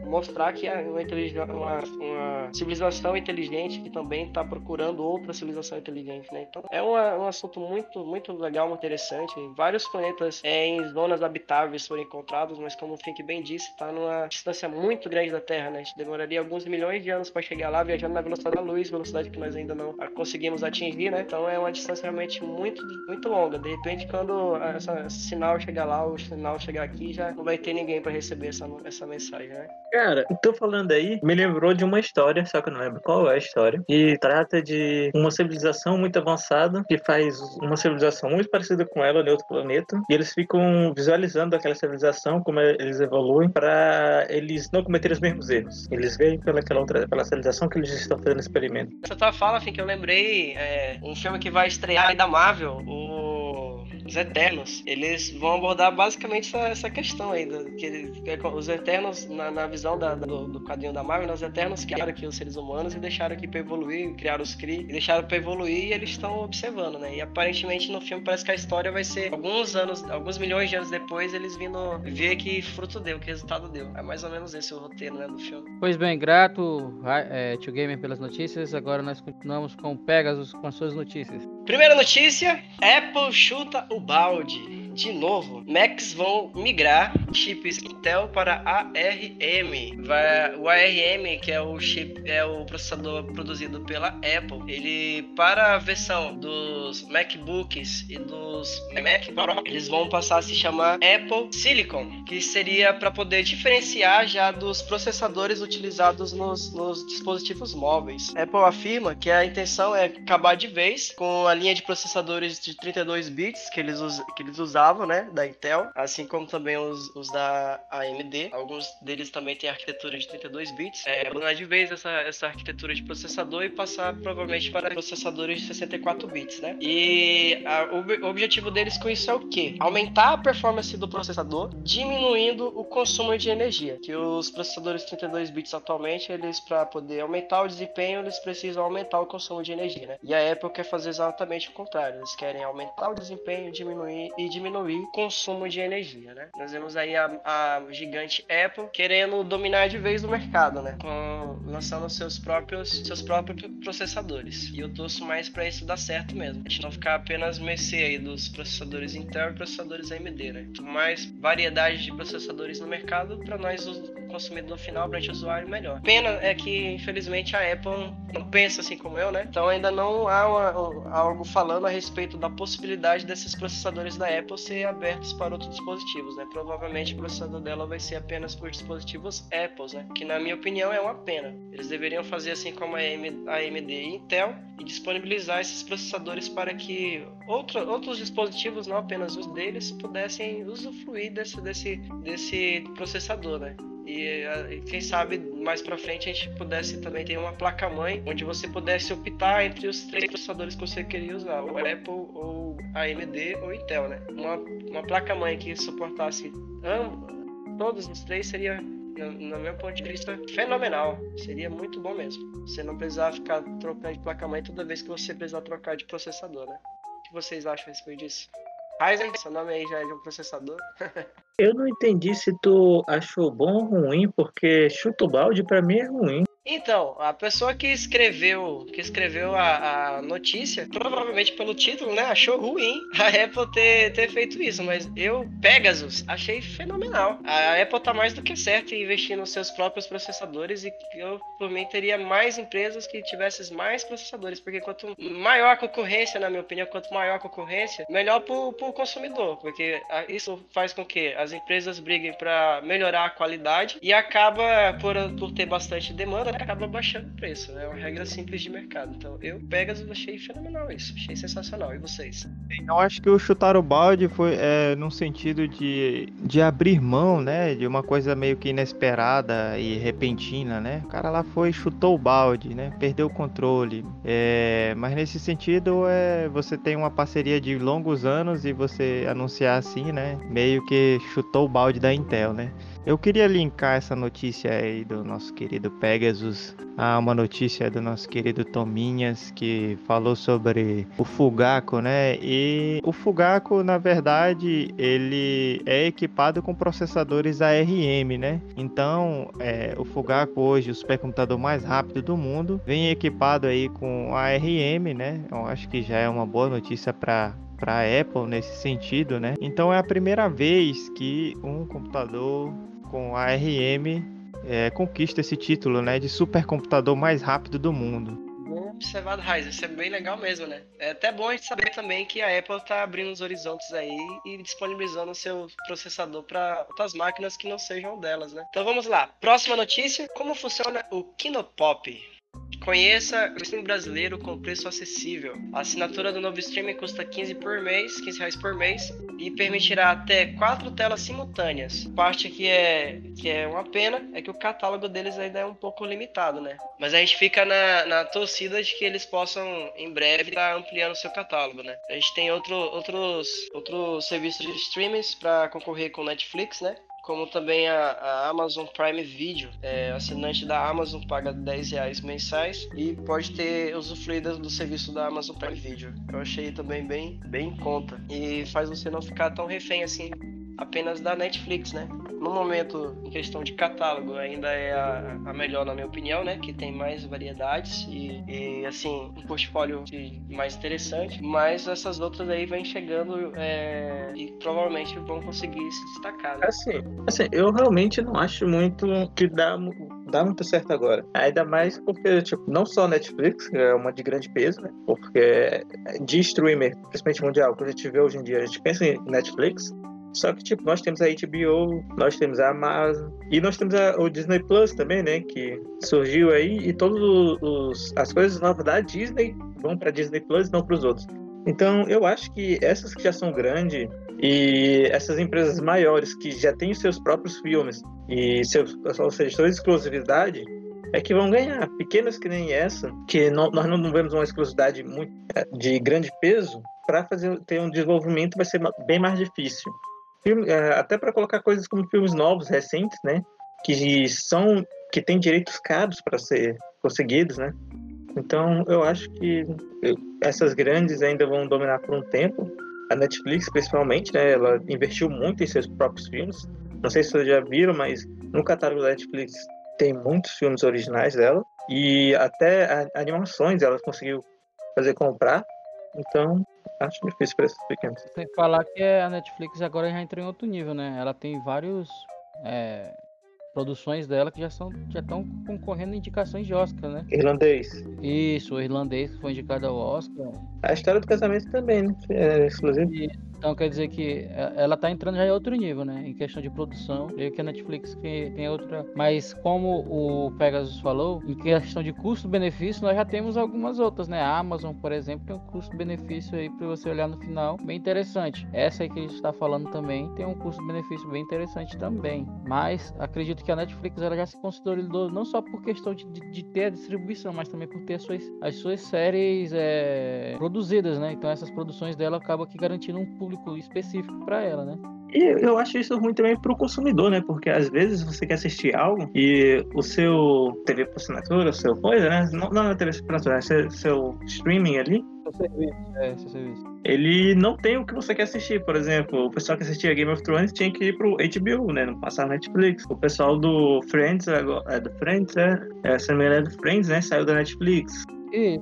mostrar que é uma, uma, uma civilização inteligente que também está procurando outra civilização inteligente, né? Então é uma, um assunto muito, muito legal, muito interessante. Vários planetas é, em zonas habitáveis foram encontrados, mas como o Fink bem disse, está numa distância muito grande da Terra, né? A gente demoraria alguns milhões de anos para chegar lá, viajando na velocidade da luz, velocidade que nós ainda não conseguimos atingir, né? Então é uma distância realmente muito, muito longa. De repente, quando essa, esse sinal chegar lá, o sinal chegar aqui, já não vai ter ninguém para receber essa, essa mensagem, né? Cara, tô falando aí, me lembrou de uma história, só que eu não lembro qual é a história, e trata de uma civilização muito avançada que faz uma civilização muito parecida com ela em outro planeta, e eles ficam visualizando aquela civilização, como eles evoluem, para eles não cometerem os mesmos erros. Eles veem pelaquela outra pela civilização que eles estão fazendo experimento. Essa tua fala, assim, que eu lembrei é, um filme que vai estrear aí da Marvel, o os Eternos, eles vão abordar basicamente essa, essa questão aí, do, que, que, os Eternos, na, na visão da, do, do quadrinho da Marvel, os Eternos criaram aqui os seres humanos e deixaram aqui para evoluir, criaram os Kree, e deixaram para evoluir e eles estão observando, né? E aparentemente no filme parece que a história vai ser alguns anos, alguns milhões de anos depois, eles vindo ver que fruto deu, que resultado deu. É mais ou menos esse o roteiro, né, do filme. Pois bem, grato, é, Tio Gamer, pelas notícias. Agora nós continuamos com Pegasus com as suas notícias. Primeira notícia: Apple chuta o balde de novo, Macs vão migrar chips Intel para ARM. Vai, o ARM, que é o chip, é o processador produzido pela Apple, ele para a versão dos MacBooks e dos Mac Pro, eles vão passar a se chamar Apple Silicon, que seria para poder diferenciar já dos processadores utilizados nos, nos dispositivos móveis. Apple afirma que a intenção é acabar de vez com a linha de processadores de 32 bits que eles, que eles usavam né, da Intel, assim como também os, os da AMD. Alguns deles também têm arquitetura de 32 bits. É, abandonar de vez essa, essa arquitetura de processador e passar provavelmente para processadores de 64 bits, né? E a, o, o objetivo deles com isso é o quê? Aumentar a performance do processador, diminuindo o consumo de energia. Que os processadores 32 bits atualmente, eles para poder aumentar o desempenho, eles precisam aumentar o consumo de energia, né? E a Apple quer fazer exatamente o contrário. Eles querem aumentar o desempenho, diminuir e diminuir o consumo de energia, né? Nós vemos aí a, a gigante Apple querendo dominar de vez o mercado, né? Com, lançando seus próprios, seus próprios processadores. E eu torço mais para isso dar certo mesmo. A gente não ficar apenas mercê aí dos processadores Intel e processadores AMD, né? Quanto mais variedade de processadores no mercado, para nós, o consumidor final, para o usuário, melhor. Pena é que, infelizmente, a Apple não pensa assim como eu, né? Então ainda não há uma, algo falando a respeito da possibilidade desses processadores da Apple ser abertos para outros dispositivos, né? Provavelmente o processador dela vai ser apenas por dispositivos Apple, né? Que na minha opinião é uma pena. Eles deveriam fazer assim como a AMD e Intel e disponibilizar esses processadores para que outro, outros dispositivos, não apenas os deles, pudessem usufruir desse, desse, desse processador, né? E quem sabe mais para frente a gente pudesse também ter uma placa mãe onde você pudesse optar entre os três processadores que você queria usar, o Apple ou AMD ou Intel, né? Uma, uma placa mãe que suportasse ambos, todos os três seria no meu ponto de vista, fenomenal. Seria muito bom mesmo. Você não precisar ficar trocando de placa-mãe toda vez que você precisar trocar de processador, né? O que vocês acham a respeito disso? Ryzen, seu nome aí já é de um processador. Eu não entendi se tu achou bom ou ruim, porque chuto balde pra mim é ruim. Então, a pessoa que escreveu, que escreveu a, a, notícia, provavelmente pelo título, né, achou ruim a Apple ter, ter feito isso, mas eu, Pegasus, achei fenomenal. A Apple tá mais do que certa em investir nos seus próprios processadores e eu, por mim, teria mais empresas que tivessem mais processadores, porque quanto maior a concorrência, na minha opinião, quanto maior a concorrência, melhor pro, pro consumidor, porque isso faz com que as empresas briguem para melhorar a qualidade e acaba, por, por ter bastante demanda, acaba baixando o preço. Né? É uma regra simples de mercado. Então, eu, Pegasus, achei fenomenal isso. Achei sensacional. E vocês? Eu acho que o chutar o balde foi é, num sentido de, de abrir mão, né? De uma coisa meio que inesperada e repentina, né? O cara lá foi chutou o balde, né? Perdeu o controle. É, mas nesse sentido, é, você tem uma parceria de longos anos e você anunciar assim, né? Meio que chutou o balde da Intel, né? Eu queria linkar essa notícia aí do nosso querido Pegasus a uma notícia do nosso querido Tominhas que falou sobre o Fugaku, né? E o Fugaku, na verdade, ele é equipado com processadores ARM, né? Então, é, o Fugaku hoje, o supercomputador mais rápido do mundo, vem equipado aí com ARM, né? Eu acho que já é uma boa notícia para para a Apple nesse sentido, né? Então é a primeira vez que um computador com ARM é, conquista esse título, né, de supercomputador mais rápido do mundo. Bem observado, Raiz. Isso é bem legal mesmo, né? É até bom a gente saber também que a Apple está abrindo os horizontes aí e disponibilizando o seu processador para outras máquinas que não sejam delas, né? Então vamos lá. Próxima notícia: como funciona o Kinopop? Conheça o streaming brasileiro com preço acessível. A assinatura do novo streaming custa 15 por mês, 15 reais por mês e permitirá até quatro telas simultâneas. Parte que é que é uma pena é que o catálogo deles ainda é um pouco limitado, né? Mas a gente fica na, na torcida de que eles possam em breve estar ampliando seu catálogo, né? A gente tem outro, outros outros serviços de streamings para concorrer com Netflix, né? Como também a, a Amazon Prime Video. É, assinante da Amazon paga 10 reais mensais e pode ter usufruído do serviço da Amazon Prime Video. Eu achei também bem, bem em conta e faz você não ficar tão refém assim apenas da Netflix, né? No momento, em questão de catálogo, ainda é a, a melhor, na minha opinião, né? Que tem mais variedades e, e assim, um portfólio mais interessante. Mas essas outras aí vêm chegando é, e provavelmente vão conseguir se destacar. Né? Assim, assim, eu realmente não acho muito que dá, dá muito certo agora. Ainda mais porque, tipo, não só Netflix, é uma de grande peso, né? Porque de streamer, principalmente mundial, que a gente vê hoje em dia, a gente pensa em Netflix, só que, tipo, nós temos a HBO, nós temos a Amazon e nós temos a, o Disney Plus também, né? Que surgiu aí e todas as coisas novas da Disney vão para Disney Plus e não para os outros. Então, eu acho que essas que já são grandes e essas empresas maiores que já têm seus próprios filmes e seus, ou seja, sua exclusividade, é que vão ganhar. Pequenas que nem essa, que não, nós não vemos uma exclusividade muito, de grande peso, para fazer ter um desenvolvimento vai ser bem mais difícil. Filme, é, até para colocar coisas como filmes novos, recentes, né? Que são que têm direitos caros para ser conseguidos, né? Então eu acho que essas grandes ainda vão dominar por um tempo. A Netflix, principalmente, né? Ela investiu muito em seus próprios filmes. Não sei se vocês já viram, mas no catálogo da Netflix tem muitos filmes originais dela e até animações ela conseguiu fazer comprar. Então acho difícil para esses pequenos. Tem que falar que a Netflix agora já entrou em outro nível, né? Ela tem vários é, produções dela que já são já estão concorrendo indicações de Oscar, né? Irlandês. Isso, o irlandês que foi indicado ao Oscar. A história do casamento também, né? É exclusivo. Então quer dizer que é, ela tá entrando já em outro nível, né? Em questão de produção. Creio que a Netflix tem outra. Mas como o Pegasus falou, em questão de custo-benefício, nós já temos algumas outras, né? A Amazon, por exemplo, tem um custo-benefício aí para você olhar no final bem interessante. Essa aí que a gente está falando também tem um custo-benefício bem interessante também. Mas acredito que a Netflix ela já se consolidou não só por questão de, de, de, ter a distribuição, mas também por ter as suas, as suas séries é, produzidas, né? Então essas produções dela acabam aqui garantindo um público público específico para ela, né? E eu acho isso ruim também pro consumidor, né? Porque às vezes você quer assistir algo e o seu TV por assinatura, o seu coisa, né? Não, não é TV por assinatura, é seu, seu streaming ali, Seu serviço, é, seu serviço. ele não tem o que você quer assistir. Por exemplo, o pessoal que assistia Game of Thrones tinha que ir pro HBO, né? Não passar na Netflix. O pessoal do Friends, agora- é do Friends, é? é se não me engano, é do Friends, né? Saiu da Netflix. E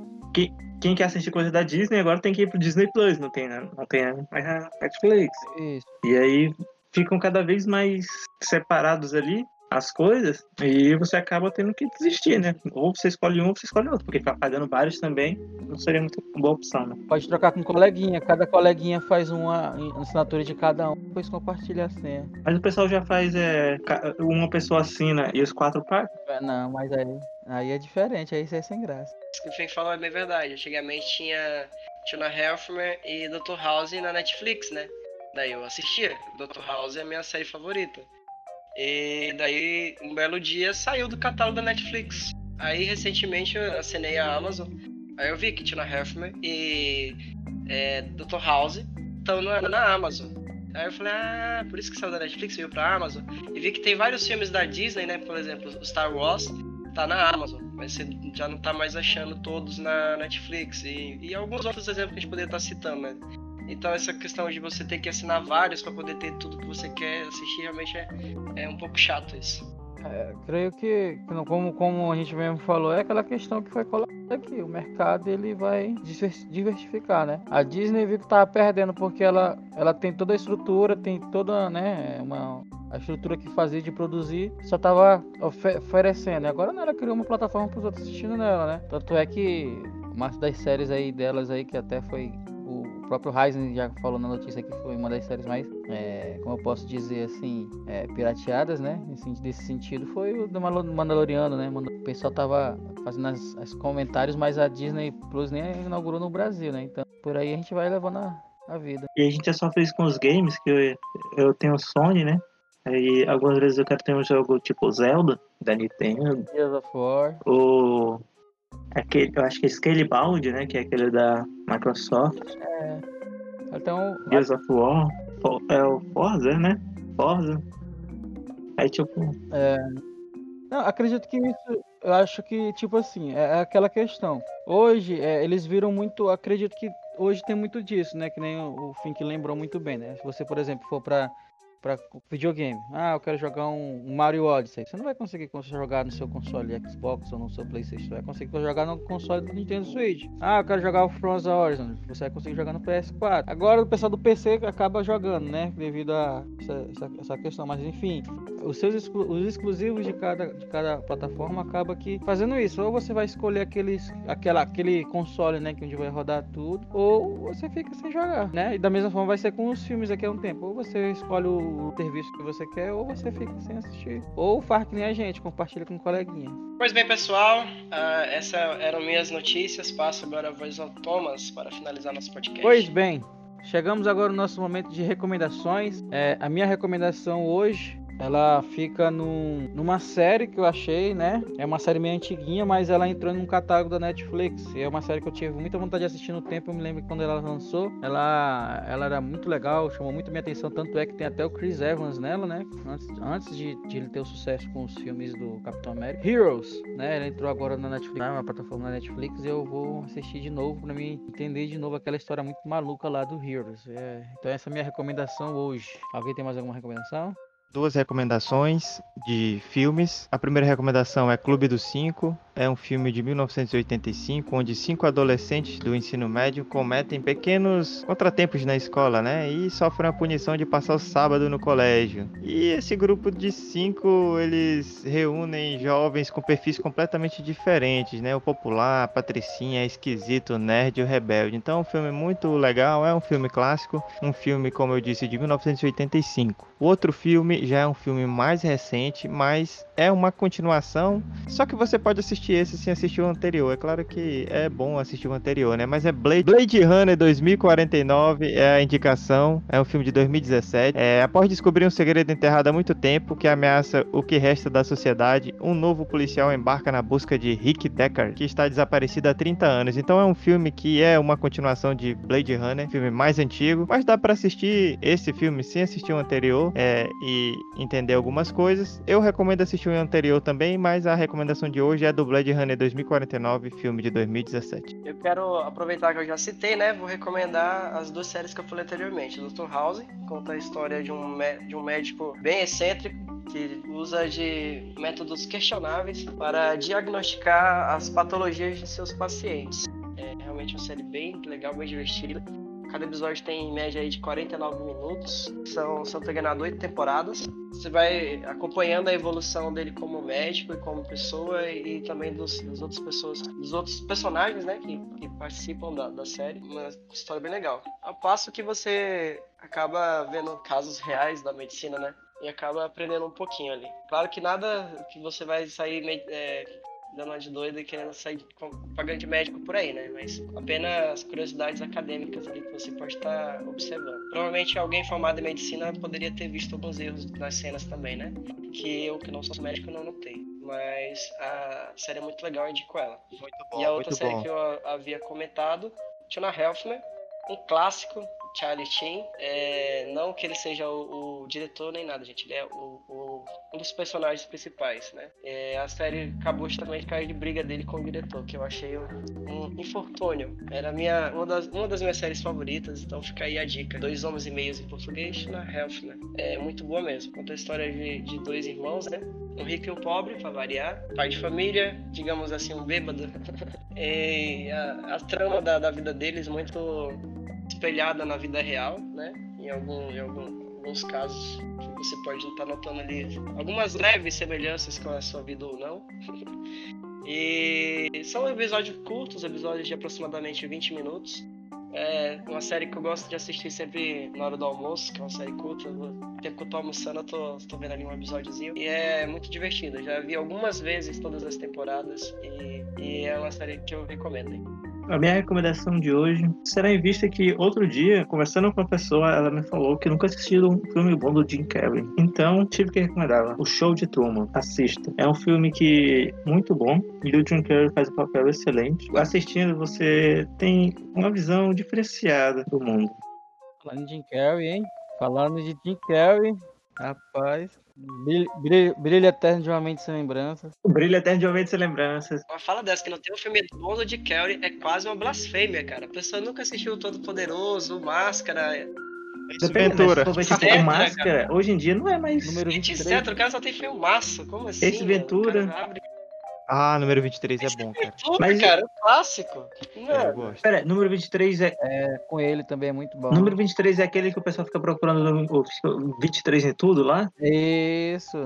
Quem quer assistir coisa da Disney agora tem que ir pro Disney Plus, não tem, né? não tem mais a Netflix. isso. E aí ficam cada vez mais separados ali as coisas e você acaba tendo que desistir, né? Ou você escolhe um ou você escolhe outro, porque ficar pagando vários também não seria muito boa opção, né? Pode trocar com coleguinha. Cada coleguinha faz uma assinatura de cada um, depois compartilha a senha. Mas o pessoal já faz é, uma pessoa assina e os quatro pagam. É, Não, mas aí, aí é diferente, aí isso é sem graça. Isso que o Fink falou é bem verdade. Antigamente tinha Tina Helfmer e Dr. House na Netflix, né? Daí eu assistia. Dr. House é a minha série favorita. E daí, um belo dia, saiu do catálogo da Netflix. Aí, recentemente, eu assinei a Amazon. Aí eu vi que Tina Helfmer e é, Dr. House estão na, na Amazon. Aí eu falei, ah, por isso que saiu da Netflix, veio pra Amazon. E vi que tem vários filmes da Disney, né? Por exemplo, Star Wars tá na Amazon, mas você já não tá mais achando todos na Netflix. E, e alguns outros exemplos que a gente poderia estar citando, né? Então essa questão de você ter que assinar vários para poder ter tudo que você quer assistir realmente é, é um pouco chato isso. É, creio que, como, como a gente mesmo falou, é aquela questão que foi colocada aqui. O mercado ele vai diver- diversificar, né? A Disney viu que tava perdendo porque ela, ela tem toda a estrutura, tem toda, né, uma, a estrutura que fazia de produzir, só tava ofe- oferecendo. Agora não, ela criou uma plataforma para os outros assistindo nela, né? Tanto é que uma das séries aí delas aí, que até foi o próprio Ryzen já falou na notícia que foi uma das séries mais, é, como eu posso dizer assim, é, pirateadas, né? Nesse, nesse sentido, foi o do Mandaloriano, né? O pessoal tava fazendo as, as comentários, mas a Disney Plus nem inaugurou no Brasil, né? Então, por aí a gente vai levando a, a vida. E a gente já sofre isso com os games, que eu, eu tenho Sony, né? Aí algumas vezes eu quero ter um jogo tipo Zelda, da Nintendo, Gears of War. ou aquele, eu acho que é Scalebound, né? Que é aquele da Microsoft, Então, Gears of War, Fo- é o Forza, né? Forza. Aí tipo, Não, acredito que isso, eu acho que, tipo assim, é é aquela questão. Hoje, é, eles viram muito, acredito que hoje tem muito disso, né? Que nem o, Fink lembrou muito bem, né? Se você, por exemplo, for pra, pra videogame, ah, eu quero jogar um, Mario Odyssey. Você não vai conseguir cons- jogar no seu console Xbox ou no seu Playstation, você vai conseguir jogar no console do Nintendo Switch. Ah, eu quero jogar o Forza Horizon, você vai conseguir jogar no PS4. Agora o pessoal do PC acaba jogando, né? Devido a essa, essa, essa questão, mas enfim, os seus exclu- os exclusivos de cada, de cada plataforma acaba que fazendo isso. Ou você vai escolher aqueles, aquela, aquele console, né, que onde vai rodar tudo, ou você fica sem jogar, né? E da mesma forma vai ser com os filmes daqui a um tempo. Ou você escolhe o serviço que você quer, ou você fica sem assistir. Ou faz que nem a gente, compartilha com um coleguinha. Pois bem, pessoal, ah, essas eram minhas notícias. Passo agora a voz ao Thomas para finalizar nosso podcast. Pois bem, chegamos agora no nosso momento de recomendações. É, a minha recomendação hoje, ela fica num- numa série que eu achei, né? É uma série meio antiguinha, mas ela entrou num catálogo da Netflix. E é uma série que eu tive muita vontade de assistir no tempo. Eu me lembro que quando ela lançou, ela, ela era muito legal, chamou muito minha atenção. Tanto é que tem até o Chris Evans nela, né? Antes, antes de, de ele ter o sucesso com os filmes do Capitão América. Heroes, né? Ela entrou agora na Netflix, na plataforma da Netflix. E eu vou assistir de novo pra mim entender de novo aquela história muito maluca lá do Heroes. É, então essa é a minha recomendação hoje. Alguém tem mais alguma recomendação? Duas recomendações de filmes. A primeira recomendação é Clube dos Cinco. É um filme de 1985, onde cinco adolescentes do ensino médio cometem pequenos contratempos na escola, né? E sofrem a punição de passar o sábado no colégio. E esse grupo de cinco, eles reúnem jovens com perfis completamente diferentes, né? O popular, a patricinha, a esquisito, o nerd e o rebelde. Então, é um filme muito legal, é um filme clássico, um filme, como eu disse, de 1985. O outro filme já é um filme mais recente, mas é uma continuação, só que você pode assistir assistir esse sem assistir o anterior. É claro que é bom assistir o anterior, né? Mas é Blade, Blade Runner 2049 é a indicação. É um filme de 2017. É, após descobrir um segredo enterrado há muito tempo que ameaça o que resta da sociedade, um novo policial embarca na busca de Rick Deckard, que está desaparecido há 30 anos. Então é um filme que é uma continuação de Blade Runner, filme mais antigo, mas dá para assistir esse filme sem assistir o anterior é, e entender algumas coisas. Eu recomendo assistir o anterior também, mas a recomendação de hoje é do Blade Runner 2049, filme de 2017. Eu quero aproveitar que eu já citei, né? Vou recomendar as duas séries que eu falei anteriormente. Dr. House conta a história de um, de um médico bem excêntrico que usa de métodos questionáveis para diagnosticar as patologias de seus pacientes. É realmente uma série bem legal, bem divertida. Cada episódio tem em média aí de 49 minutos. São, são enganado, oito temporadas. Você vai acompanhando a evolução dele como médico e como pessoa e também dos, das outras pessoas, dos outros personagens, né, que, que participam da, da série. Uma história bem legal. Ao passo que você acaba vendo casos reais da medicina, né? E acaba aprendendo um pouquinho ali. Claro que nada que você vai sair é, dando uma de doida e querendo sair pagando de médico por aí, né? Mas apenas curiosidades acadêmicas ali que você pode estar observando. Provavelmente alguém formado em medicina poderia ter visto alguns erros nas cenas também, né? Que eu, que não sou médico, não notei. Mas a série é muito legal, eu indico ela. Muito bom, e a outra série bom. que eu havia comentado, Tina Helfman, um clássico Charlie Sheen. É, não que ele seja o, o, diretor nem nada, gente. Ele é o, o, um dos personagens principais, né? É, a série acabou justamente a de briga dele com o diretor, que eu achei um, um infortúnio. Era minha, uma, das, uma das minhas séries favoritas, então fica aí a dica. Dois Homens e Meios em português, na Health, né? É muito boa mesmo. Conta a história de, de dois irmãos, né? Um rico e um pobre, para variar. Pai de família, digamos assim, um bêbado. <laughs> e a, a trama da, da vida deles muito espelhada na vida real, né? Em, algum, em algum, alguns casos que você pode estar notando ali algumas leves semelhanças com a sua vida ou não. <laughs> e são episódios curtos, episódios de aproximadamente 20 minutos. É uma série que eu gosto de assistir sempre na hora do almoço, que é uma série curta. O tempo que eu tô almoçando, eu tô, tô vendo ali um episódiozinho. E é muito divertida. Já vi algumas vezes todas as temporadas. E, e é uma série que eu recomendo. A minha recomendação de hoje será em vista que outro dia, conversando com uma pessoa, ela me falou que nunca assistiu um filme bom do Jim Carrey. Então, tive que recomendar O Show de Truman. Assista. É um filme que muito bom e o Jim Carrey faz um papel excelente. Assistindo, você tem uma visão diferenciada do mundo. Falando de Jim Carrey, hein? Falando de Jim Carrey, rapaz. Brilho, brilho, eterno de uma mente sem lembranças. O brilho eterno de uma mente sem lembranças. Uma fala dessa que não tem um filme bom Jim Carrey é quase uma blasfêmia, cara. A pessoa nunca assistiu o Todo Poderoso, Máscara. Ventura. Mas, tipo, máscara, cara. hoje em dia não é mais. Número Gente, 23. etc, o cara só tem filmaço. Como assim? Esse mano? Ventura. O cara abre- Ah, número 23 é bom, cara. Ventura, Mas- cara, é um clássico. É, eu Mano, gosto. Pera, número 23 é. É, com ele também é muito bom. Número 23 é aquele que o pessoal fica procurando o o 23 em tudo lá? Isso.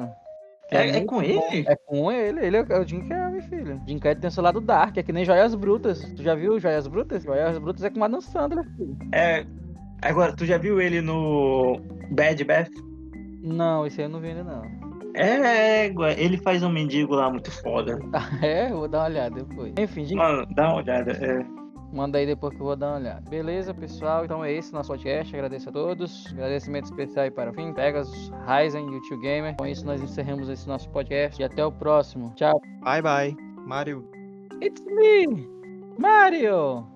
É, é muito com bom. ele? É com ele. Ele é o Jim Carrey, filho. Jim Carrey tem seu lado dark, é que nem Joias Brutas. Tu já viu Joias Brutas? Joias Brutas é com Adam Sandler, filho. É. Agora, tu já viu ele no Bad Bath? Não, esse aí eu não vi ainda, não. É, égua, ele faz um mendigo lá muito foda. <laughs> É, eu vou dar uma olhada depois. Enfim, Jim Mano, dá uma olhada. É. Manda aí depois que eu vou dar uma olhada. Beleza, pessoal? Então é esse nosso podcast. Agradeço a todos. Agradecimento especial aí para o fim. Pegasus, Ryzen e o Tio Gamer. Com isso, nós encerramos esse nosso podcast. E até o próximo. Tchau. Bye, bye. Mario. It's me, Mario!